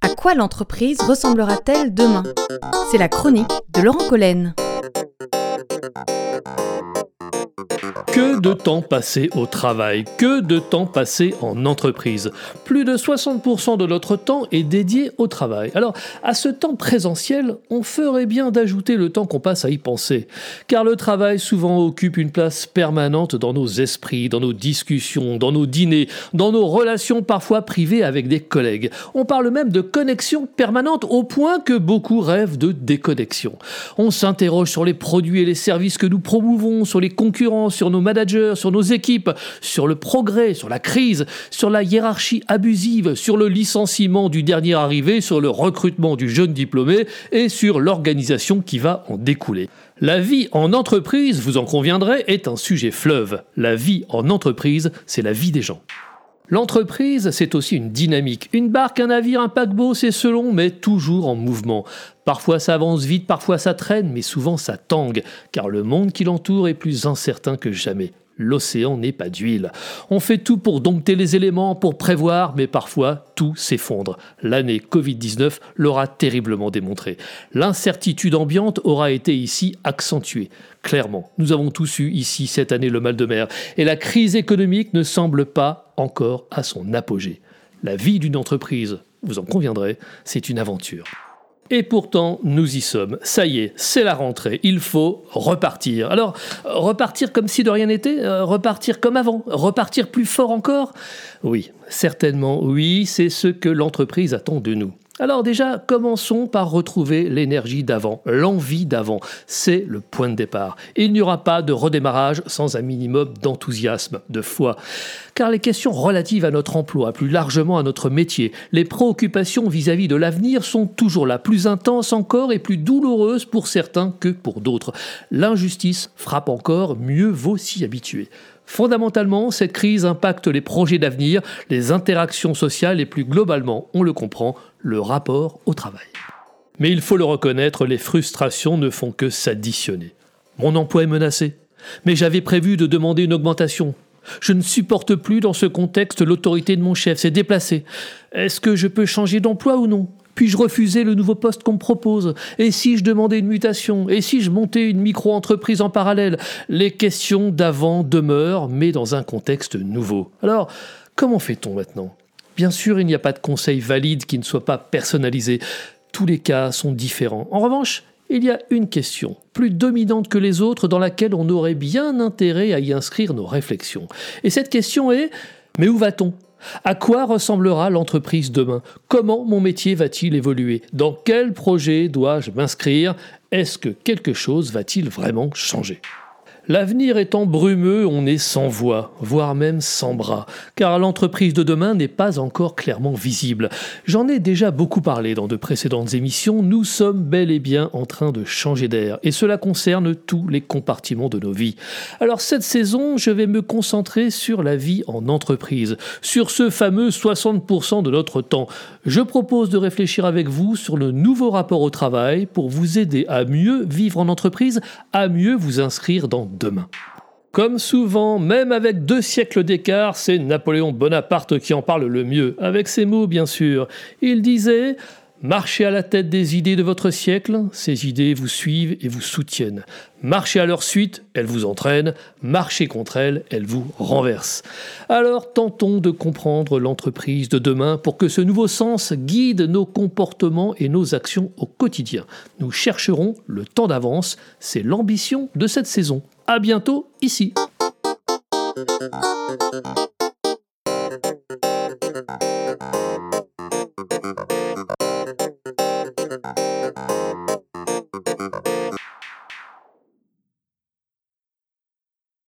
À quoi l'entreprise ressemblera-t-elle demain? C'est la chronique de Laurent Collen. De temps passé au travail, que de temps passé en entreprise. Plus de 60% de notre temps est dédié au travail. Alors, à ce temps présentiel, on ferait bien d'ajouter le temps qu'on passe à y penser. Car le travail souvent occupe une place permanente dans nos esprits, dans nos discussions, dans nos dîners, dans nos relations parfois privées avec des collègues. On parle même de connexion permanente au point que beaucoup rêvent de déconnexion. On s'interroge sur les produits et les services que nous promouvons, sur les concurrents, sur nos managers, sur nos équipes, sur le progrès, sur la crise, sur la hiérarchie abusive, sur le licenciement du dernier arrivé, sur le recrutement du jeune diplômé et sur l'organisation qui va en découler. La vie en entreprise, vous en conviendrez, est un sujet fleuve. La vie en entreprise, c'est la vie des gens. L'entreprise, c'est aussi une dynamique. Une barque, un navire, un paquebot, c'est selon, mais toujours en mouvement. Parfois ça avance vite, parfois ça traîne, mais souvent ça tangue, car le monde qui l'entoure est plus incertain que jamais. L'océan n'est pas d'huile. On fait tout pour dompter les éléments, pour prévoir, mais parfois tout s'effondre. L'année Covid-19 l'aura terriblement démontré. L'incertitude ambiante aura été ici accentuée. Clairement, nous avons tous eu ici cette année le mal de mer, et la crise économique ne semble pas encore à son apogée. La vie d'une entreprise, vous en conviendrez, c'est une aventure. Et pourtant, nous y sommes. Ça y est, c'est la rentrée. Il faut repartir. Alors, repartir comme si de rien n'était euh, Repartir comme avant Repartir plus fort encore? Oui, certainement oui, c'est ce que l'entreprise attend de nous. Alors déjà, commençons par retrouver l'énergie d'avant, l'envie d'avant. C'est le point de départ. Il n'y aura pas de redémarrage sans un minimum d'enthousiasme, de foi. Car les questions relatives à notre emploi, plus largement à notre métier, les préoccupations vis-à-vis de l'avenir sont toujours là, plus intenses encore et plus douloureuses pour certains que pour d'autres. L'injustice frappe encore, mieux vaut s'y habituer. Fondamentalement, cette crise impacte les projets d'avenir, les interactions sociales et plus globalement, on le comprend, le rapport au travail. Mais il faut le reconnaître, les frustrations ne font que s'additionner. Mon emploi est menacé, mais j'avais prévu de demander une augmentation. Je ne supporte plus dans ce contexte l'autorité de mon chef, c'est déplacé. Est-ce que je peux changer d'emploi ou non? Puis-je refuser le nouveau poste qu'on me propose? Et si je demandais une mutation? Et si je montais une micro-entreprise en parallèle? Les questions d'avant demeurent, mais dans un contexte nouveau. Alors, comment fait-on maintenant? Bien sûr, il n'y a pas de conseil valide qui ne soit pas personnalisé. Tous les cas sont différents. En revanche, il y a une question, plus dominante que les autres, dans laquelle on aurait bien intérêt à y inscrire nos réflexions. Et cette question est, mais où va-t-on? À quoi ressemblera l'entreprise demain? Comment mon métier va-t-il évoluer? Dans quel projet dois-je m'inscrire? Est-ce que quelque chose va-t-il vraiment changer? L'avenir étant brumeux, on est sans voix, voire même sans bras, car l'entreprise de demain n'est pas encore clairement visible. J'en ai déjà beaucoup parlé dans de précédentes émissions, nous sommes bel et bien en train de changer d'air, et cela concerne tous les compartiments de nos vies. Alors cette saison, je vais me concentrer sur la vie en entreprise, sur ce fameux 60% de notre temps. Je propose de réfléchir avec vous sur le nouveau rapport au travail pour vous aider à mieux vivre en entreprise, à mieux vous inscrire dans demain. Comme souvent, même avec deux siècles d'écart, c'est Napoléon Bonaparte qui en parle le mieux, avec ces mots bien sûr. Il disait Marchez à la tête des idées de votre siècle, ces idées vous suivent et vous soutiennent. Marchez à leur suite, elles vous entraînent, marchez contre elles, elles vous renversent. Alors tentons de comprendre l'entreprise de demain pour que ce nouveau sens guide nos comportements et nos actions au quotidien. Nous chercherons le temps d'avance, c'est l'ambition de cette saison. À bientôt ici.